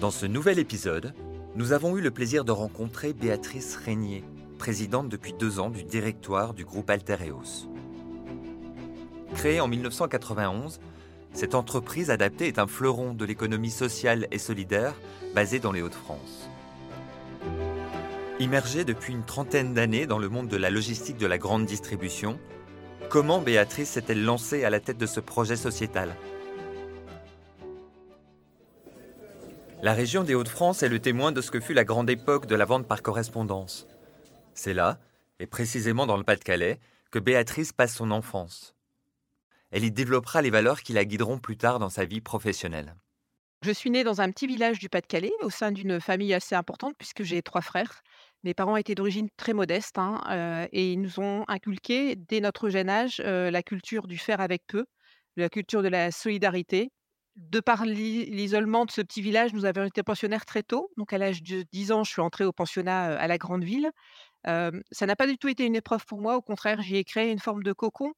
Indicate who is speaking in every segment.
Speaker 1: Dans ce nouvel épisode, nous avons eu le plaisir de rencontrer Béatrice Régnier, présidente depuis deux ans du directoire du groupe Altereos. Créée en 1991, cette entreprise adaptée est un fleuron de l'économie sociale et solidaire basée dans les Hauts-de-France. Immergée depuis une trentaine d'années dans le monde de la logistique de la grande distribution, comment Béatrice s'est-elle lancée à la tête de ce projet sociétal? La région des Hauts-de-France est le témoin de ce que fut la grande époque de la vente par correspondance. C'est là, et précisément dans le Pas-de-Calais, que Béatrice passe son enfance. Elle y développera les valeurs qui la guideront plus tard dans sa vie professionnelle.
Speaker 2: Je suis née dans un petit village du Pas-de-Calais, au sein d'une famille assez importante, puisque j'ai trois frères. Mes parents étaient d'origine très modeste hein, euh, et ils nous ont inculqué, dès notre jeune âge, euh, la culture du faire avec peu, la culture de la solidarité, de par l'isolement de ce petit village, nous avions été pensionnaires très tôt. Donc, à l'âge de 10 ans, je suis entrée au pensionnat à la grande ville. ça n'a pas du tout été une épreuve pour moi. Au contraire, j'y ai créé une forme de cocon.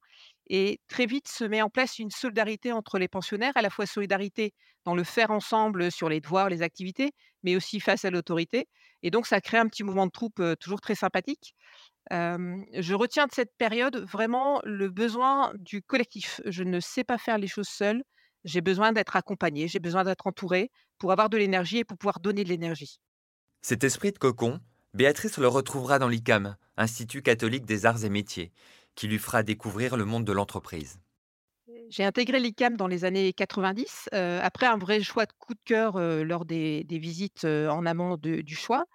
Speaker 2: Et très vite se met en place une solidarité entre les pensionnaires, à la fois solidarité dans le faire ensemble sur les devoirs, les activités, mais aussi face à l'autorité. Et donc, ça crée un petit mouvement de troupe toujours très sympathique. je retiens de cette période vraiment le besoin du collectif. Je ne sais pas faire les choses seule. J'ai besoin d'être accompagnée, j'ai besoin d'être entourée pour avoir de l'énergie et pour pouvoir donner de l'énergie.
Speaker 1: Cet esprit de cocon, Béatrice le retrouvera dans l'ICAM, Institut catholique des arts et métiers, qui lui fera découvrir le monde de l'entreprise.
Speaker 2: J'ai intégré l'ICAM dans les années 90, euh, après un vrai choix de coup de cœur euh, lors des, visites euh, en amont du choix.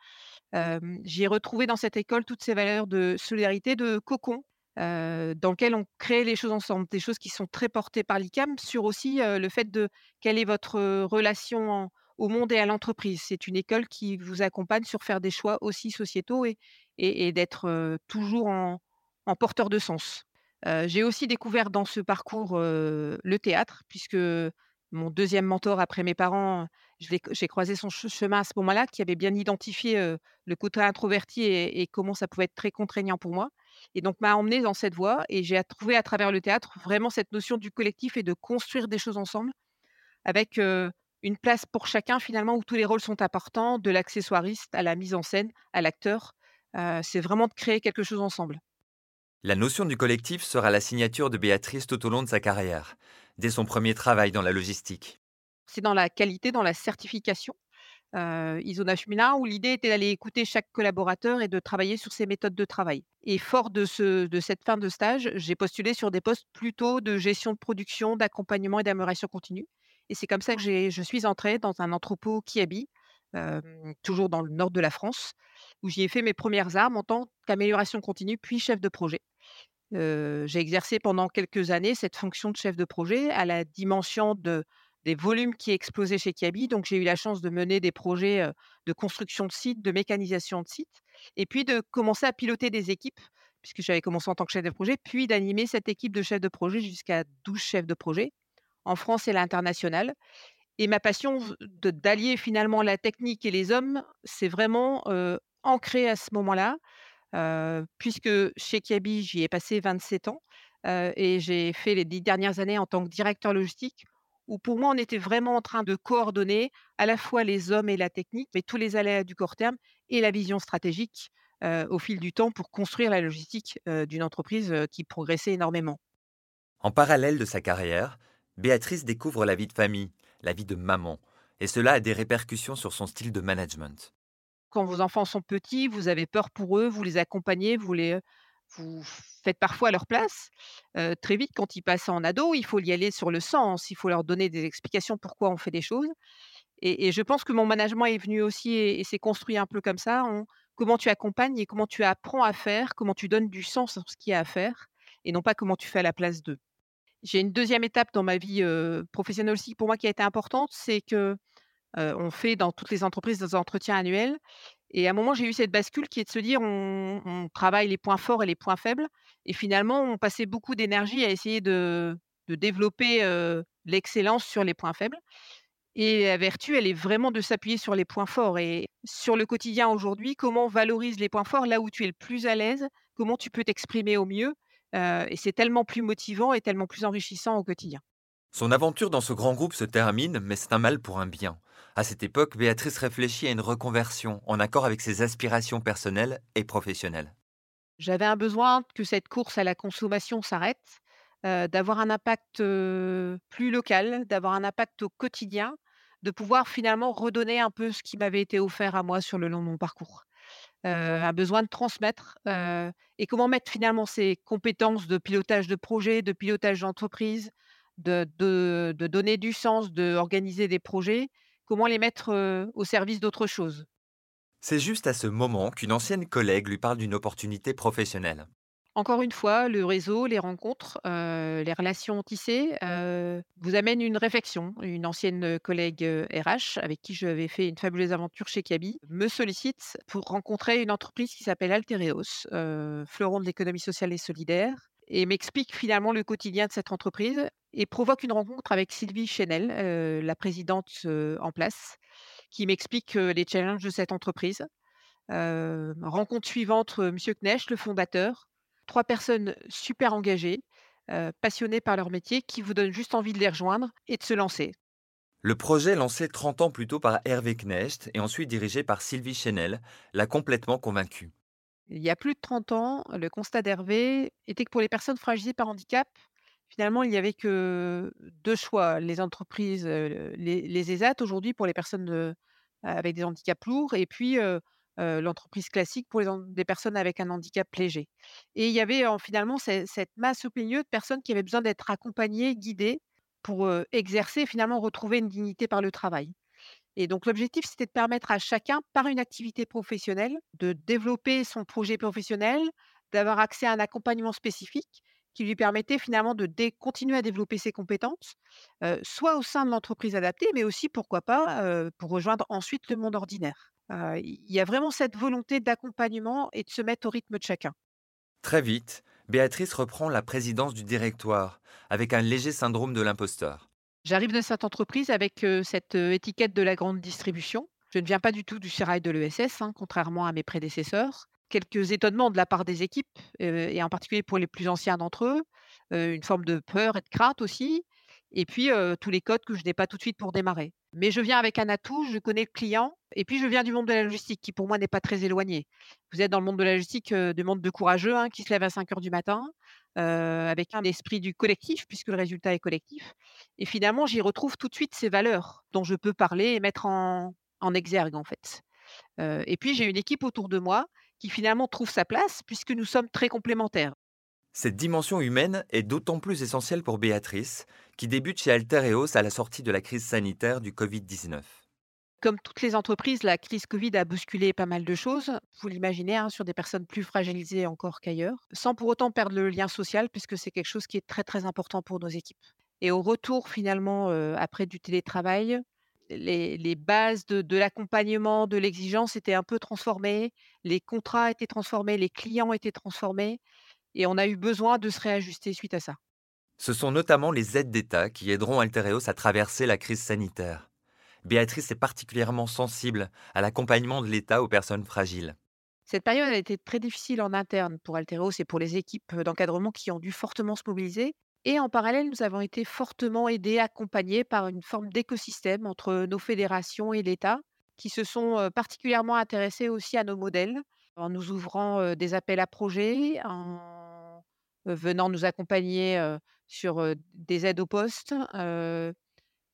Speaker 2: J'ai retrouvé dans cette école toutes ces valeurs de solidarité, de cocon, dans lequel on crée les choses ensemble, des choses qui sont très portées par l'ICAM sur aussi le fait de quelle est votre relation au monde et à l'entreprise. C'est une école qui vous accompagne sur faire des choix aussi sociétaux et, et, d'être toujours en, porteur de sens. J'ai aussi découvert dans ce parcours le théâtre, puisque mon deuxième mentor après mes parents, j'ai croisé son chemin à ce moment-là, qui avait bien identifié le côté introverti et, comment ça pouvait être très contraignant pour moi et donc m'a emmené dans cette voie et j'ai trouvé à travers le théâtre vraiment cette notion du collectif et de construire des choses ensemble avec une place pour chacun finalement où tous les rôles sont importants, de l'accessoiriste à la mise en scène, à l'acteur. c'est vraiment de créer quelque chose ensemble.
Speaker 1: La notion du collectif sera la signature de Béatrice tout au long de sa carrière, dès son premier travail dans la logistique.
Speaker 2: C'est dans la qualité, dans la certification euh, Isona où l'idée était d'aller écouter chaque collaborateur et de travailler sur ses méthodes de travail. Et fort de, ce, de cette fin de stage, j'ai postulé sur des postes plutôt de gestion de production, d'accompagnement et d'amélioration continue. Et c'est comme ça que je suis entrée dans un entrepôt Kiabi, euh, toujours dans le nord de la France, où j'y ai fait mes premières armes en tant qu'amélioration continue, puis chef de projet. Euh, j'ai exercé pendant quelques années cette fonction de chef de projet à la dimension de des volumes qui explosaient chez Kiabi. Donc, j'ai eu la chance de mener des projets de construction de sites, de mécanisation de sites, et puis de commencer à piloter des équipes, puisque j'avais commencé en tant que chef de projet, puis d'animer cette équipe de chefs de projet jusqu'à 12 chefs de projet, en France et à l'international. Et ma passion d'allier finalement la technique et les hommes, c'est vraiment ancré à ce moment-là, puisque chez Kiabi, j'y ai passé 27 ans. et j'ai fait les dix dernières années en tant que directeur logistique où pour moi, on était vraiment en train de coordonner à la fois les hommes et la technique, mais tous les aléas du court terme et la vision stratégique au fil du temps pour construire la logistique d'une entreprise qui progressait énormément.
Speaker 1: En parallèle de sa carrière, Béatrice découvre la vie de famille, la vie de maman, et cela a des répercussions sur son style de management.
Speaker 2: Quand vos enfants sont petits, vous avez peur pour eux, vous les accompagnez, vous les vous faites parfois à leur place. très vite, quand ils passent en ado, il faut y aller sur le sens, il faut leur donner des explications pourquoi on fait des choses. Et, je pense que mon management est venu aussi et, s'est construit un peu comme ça. comment tu accompagnes et comment tu apprends à faire, comment tu donnes du sens à ce qu'il y a à faire, et non pas comment tu fais à la place d'eux. J'ai une deuxième étape dans ma vie professionnelle aussi pour moi qui a été importante, c'est que on fait dans toutes les entreprises des entretiens annuels et à un moment, j'ai eu cette bascule qui est de se dire on, travaille les points forts et les points faibles. Et finalement, on passait beaucoup d'énergie à essayer de, développer l'excellence sur les points faibles. Et la vertu, elle est vraiment de s'appuyer sur les points forts. Et sur le quotidien aujourd'hui, comment on valorise les points forts là où tu es le plus à l'aise, comment tu peux t'exprimer au mieux. et c'est tellement plus motivant et tellement plus enrichissant au quotidien.
Speaker 1: Son aventure dans ce grand groupe se termine, mais c'est un mal pour un bien. À cette époque, Béatrice réfléchit à une reconversion en accord avec ses aspirations personnelles et professionnelles.
Speaker 2: J'avais un besoin que cette course à la consommation s'arrête, heu, d'avoir un impact, heu, plus local, d'avoir un impact au quotidien, de pouvoir finalement redonner un peu ce qui m'avait été offert à moi sur le long de mon parcours. Heu, un besoin de transmettre, et comment mettre finalement ces compétences de pilotage de projet, de pilotage d'entreprise, de de de donner du sens, d'organiser des projets, comment les mettre, au service d'autre chose?
Speaker 1: C'est juste à ce moment qu'une ancienne collègue lui parle d'une opportunité professionnelle.
Speaker 2: Encore une fois, le réseau, les rencontres, les relations tissées, heu, vous amènent une réflexion. Une ancienne, collègue, RH avec qui j'avais fait une fabuleuse aventure chez Kaby, me sollicite pour rencontrer une entreprise qui s'appelle Altereos, fleuron de l'économie sociale et solidaire et m'explique finalement le quotidien de cette entreprise et provoque une rencontre avec Sylvie Chenel, heu, la présidente, heu, en place, qui m'explique, heu, les challenges de cette entreprise. Rencontre suivante, monsieur Knecht, le fondateur. 3 personnes super engagées, passionnées par leur métier, qui vous donnent juste envie de les rejoindre et de se lancer.
Speaker 1: Le projet lancé 30 ans plus tôt par Hervé Knecht et ensuite dirigé par Sylvie Chenel l'a complètement convaincu.
Speaker 2: Il y a plus de 30 ans, le constat d'Hervé était que pour les personnes fragilisées par handicap, finalement, il n'y avait que 2 choix, les entreprises, les ESAT aujourd'hui pour les personnes, avec des handicaps lourds et puis, l'entreprise classique pour les personnes avec un handicap léger et il y avait en finalement ce cette masse au milieu de personnes qui avaient besoin d'être accompagnées, guidées pour, exercer et finalement retrouver une dignité par le travail. Et donc l'objectif, c'était de permettre à chacun, par une activité professionnelle, de développer son projet professionnel, d'avoir accès à un accompagnement spécifique qui lui permettait finalement de continuer à développer ses compétences, soit au sein de l'entreprise adaptée, mais aussi pourquoi pas, pour rejoindre ensuite le monde ordinaire. Il y a vraiment cette volonté d'accompagnement et de se mettre au rythme de chacun.
Speaker 1: Très vite, Béatrice reprend la présidence du directoire, avec un léger syndrome de l'imposteur.
Speaker 2: J'arrive de cette entreprise avec, cette, étiquette de la grande distribution. Je ne viens pas du tout du sérail de l'ESS, hein, contrairement à mes prédécesseurs. Quelques étonnements de la part des équipes, et en particulier pour les plus anciens d'entre eux, une forme de peur et de crainte aussi et puis, tous les codes que je n'ai pas tout de suite pour démarrer. Mais je viens avec un atout, je connais le client et puis je viens du monde de la logistique qui pour moi n'est pas très éloigné. Vous êtes dans le monde de la logistique, du monde de courageux, hein, qui se lèvent à cinq heures du matin, avec un esprit du collectif puisque le résultat est collectif et finalement j'y retrouve tout de suite ces valeurs dont je peux parler et mettre en en exergue en fait. Et puis j'ai une équipe autour de moi qui finalement trouve sa place puisque nous sommes très complémentaires.
Speaker 1: Cette dimension humaine est d'autant plus essentielle pour Béatrice, qui débute chez Altereos à la sortie de la crise sanitaire du Covid-19.
Speaker 2: Comme toutes les entreprises, la crise Covid a bousculé pas mal de choses, vous l'imaginez, hein, sur des personnes plus fragilisées encore qu'ailleurs, sans pour autant perdre le lien social puisque c'est quelque chose qui est très, très important pour nos équipes. Et au retour finalement, heu, après du télétravail, les les bases de de l'accompagnement, de l'exigence étaient un peu transformées, les contrats étaient transformés, les clients étaient transformés et on a eu besoin de se réajuster suite à ça.
Speaker 1: Ce sont notamment les aides d'État qui aideront Altereos à traverser la crise sanitaire. Béatrice est particulièrement sensible à l'accompagnement de l'État aux personnes fragiles.
Speaker 2: Cette période a été très difficile en interne pour Alteros et pour les équipes, d'encadrement qui ont dû fortement se mobiliser et en parallèle, nous avons été fortement aidés, accompagnés par une forme d'écosystème entre nos fédérations et l'État qui se sont, particulièrement intéressés aussi à nos modèles, en nous ouvrant, des appels à projets, en, venant nous accompagner, sur, des aides au poste,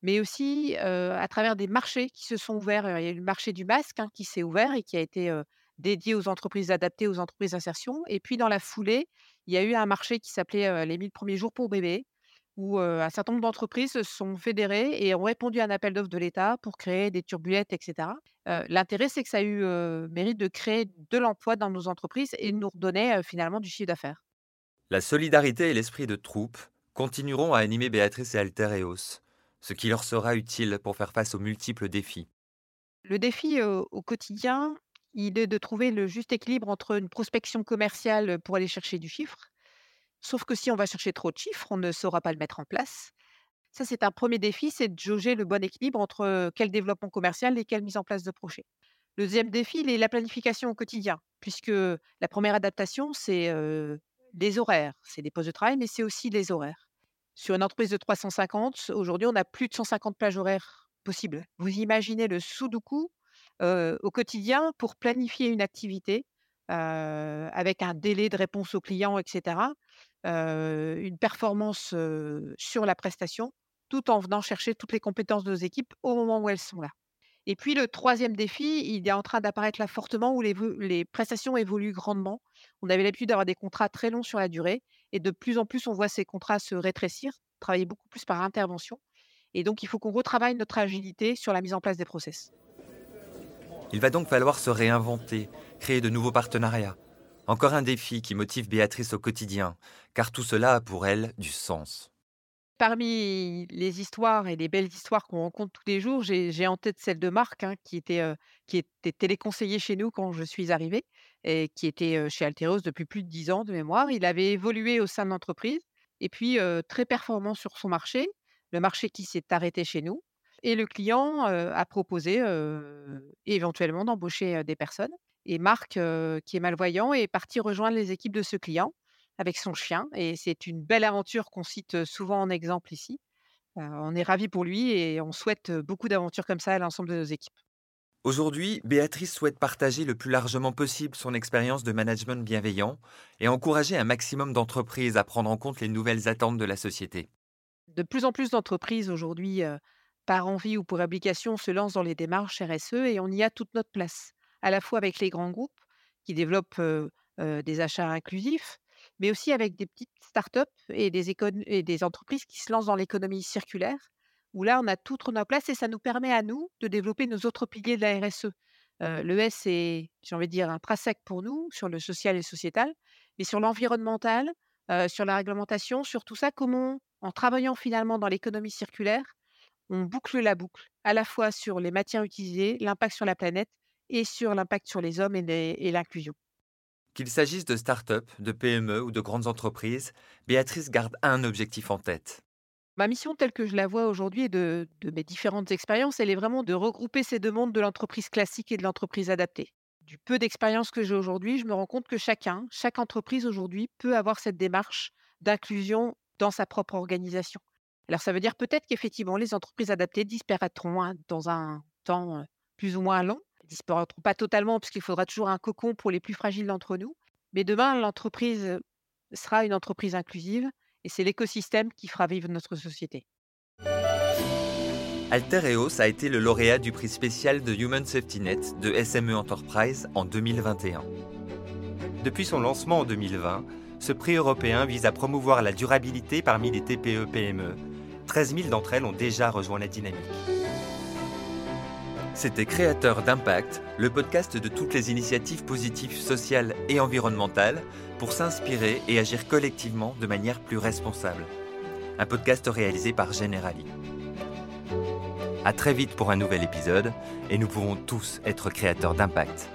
Speaker 2: mais aussi, à travers des marchés qui se sont ouverts. Il y a eu le marché du masque, hein, qui s'est ouvert et qui a été, dédié aux entreprises adaptées, aux entreprises d'insertion et puis dans la foulée, il y a eu un marché qui s'appelait, les 1000 premiers jours pour bébés, où, un certain nombre d'entreprises se sont fédérées et ont répondu à un appel d'offres de l'État pour créer des turbulettes et cetera. Heu, l'intérêt, c'est que ça a eu, mérite de créer de l'emploi dans nos entreprises et de nous redonner, finalement du chiffre d'affaires.
Speaker 1: La solidarité et l'esprit de troupe continueront à animer Béatrice et Altereos, ce qui leur sera utile pour faire face aux multiples défis.
Speaker 2: Le défi, au quotidien, il est de trouver le juste équilibre entre une prospection commerciale, pour aller chercher du chiffre, sauf que si on va chercher trop de chiffres, on ne saura pas le mettre en place. Ça, c'est un premier défi, c'est de jauger le bon équilibre entre, quel développement commercial et quelle mise en place de projet. Le 2 défi, il est la planification au quotidien, puisque la première adaptation, c'est, les horaires. C'est des postes de travail, mais c'est aussi les horaires. Sur une entreprise de 350, aujourd'hui, on a plus de 150 plages horaires possible. Vous imaginez le sudoku au quotidien pour planifier une activité avec un délai de réponse au client, etc. une performance sur la prestation, tout en venant chercher toutes les compétences de nos équipes au moment où elles sont là. Et puis le troisième défi, il est en train d'apparaître là fortement où les, prestations évoluent grandement. On avait l'habitude d'avoir des contrats très longs sur la durée et de plus en plus on voit ces contrats se rétrécir, travailler beaucoup plus par intervention. Et donc il faut qu'on retravaille notre agilité sur la mise en place des process.
Speaker 1: Il va donc falloir se réinventer, créer de nouveaux partenariats. Encore un défi qui motive Béatrice au quotidien, car tout cela a pour elle du sens.
Speaker 2: Parmi les histoires et les belles histoires qu'on rencontre tous les jours, j'ai en tête celle de Marc, hein, qui, était, était téléconseiller chez nous quand je suis arrivée et qui était chez Alteros depuis plus de dix ans de mémoire. Il avait évolué au sein de l'entreprise et puis très performant sur son marché, le marché qui s'est arrêté chez nous. Et le client a proposé éventuellement d'embaucher des personnes. Et Marc, qui est malvoyant, est parti rejoindre les équipes de ce client avec son chien. Et c'est une belle aventure qu'on cite souvent en exemple ici. on est ravis pour lui et on souhaite beaucoup d'aventures comme ça à l'ensemble de nos équipes.
Speaker 1: Aujourd'hui, Béatrice souhaite partager le plus largement possible son expérience de management bienveillant et encourager un maximum d'entreprises à prendre en compte les nouvelles attentes de la société.
Speaker 2: De plus en plus d'entreprises aujourd'hui, par envie ou pour application, se lancent dans les démarches RSE et on y a toute notre place, à la fois avec les grands groupes qui développent des achats inclusifs, mais aussi avec des petites startups et des, et des entreprises qui se lancent dans l'économie circulaire, où là, on a toute notre place et ça nous permet à nous de développer nos autres piliers de la RSE. le S est, j'ai envie de dire, intrinsèque pour nous sur le social et sociétal, mais sur l'environnemental, sur la réglementation, sur tout ça, comment, en travaillant finalement dans l'économie circulaire, on boucle la boucle, à la fois sur les matières utilisées, l'impact sur la planète et sur l'impact sur les hommes et l'inclusion.
Speaker 1: Qu'il s'agisse de start-up, de PME ou de grandes entreprises, Béatrice garde un objectif en tête.
Speaker 2: Ma mission telle que je la vois aujourd'hui et de, mes différentes expériences, elle est vraiment de regrouper ces deux mondes de l'entreprise classique et de l'entreprise adaptée. Du peu d'expérience que j'ai aujourd'hui, je me rends compte que chacun, chaque entreprise aujourd'hui peut avoir cette démarche d'inclusion dans sa propre organisation. Alors ça veut dire peut-être qu'effectivement les entreprises adaptées disparaîtront hein, dans un temps plus ou moins long, disparaîtront pas totalement puisqu'il faudra toujours un cocon pour les plus fragiles d'entre nous. Mais demain, l'entreprise sera une entreprise inclusive et c'est l'écosystème qui fera vivre notre société.
Speaker 1: Altereos a été le lauréat du prix spécial de Human Safety Net de SME Enterprise en 2021. Depuis son lancement en 2020, ce prix européen vise à promouvoir la durabilité parmi les TPE-PME. 13 000 d'entre elles ont déjà rejoint la dynamique. C'était Créateur d'impact, le podcast de toutes les initiatives positives sociales et environnementales pour s'inspirer et agir collectivement de manière plus responsable. Un podcast réalisé par Generali. À très vite pour un nouvel épisode et nous pouvons tous être créateurs d'impact.